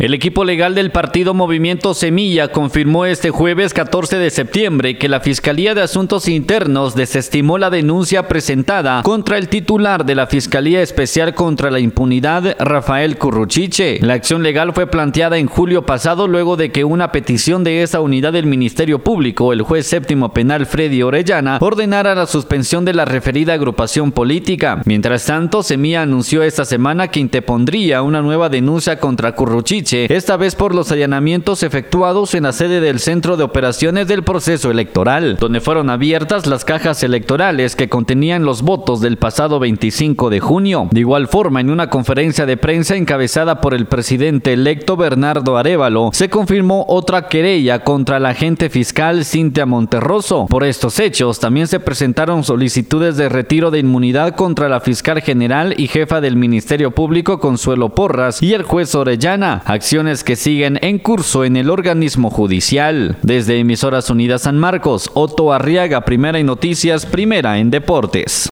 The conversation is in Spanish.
El equipo legal del partido Movimiento Semilla confirmó este jueves 14 de septiembre que la Fiscalía de Asuntos Internos desestimó la denuncia presentada contra el titular de la Fiscalía Especial contra la Impunidad, Rafael Curruchiche. La acción legal fue planteada en julio pasado luego de que una petición de esa unidad del Ministerio Público, el juez séptimo penal Freddy Orellana, ordenara la suspensión de la referida agrupación política. Mientras tanto, Semilla anunció esta semana que interpondría una nueva denuncia contra Curruchiche esta vez por los allanamientos efectuados en la sede del Centro de Operaciones del Proceso Electoral, donde fueron abiertas las cajas electorales que contenían los votos del pasado 25 de junio. De igual forma, en una conferencia de prensa encabezada por el presidente electo Bernardo Arevalo, se confirmó otra querella contra la agente fiscal Cintia Monterroso. Por estos hechos, también se presentaron solicitudes de retiro de inmunidad contra la fiscal general y jefa del Ministerio Público Consuelo Porras y el juez Orellana, acciones que siguen en curso en el organismo judicial. Desde Emisoras Unidas San Marcos, Otto Arriaga, primera en noticias, primera en deportes.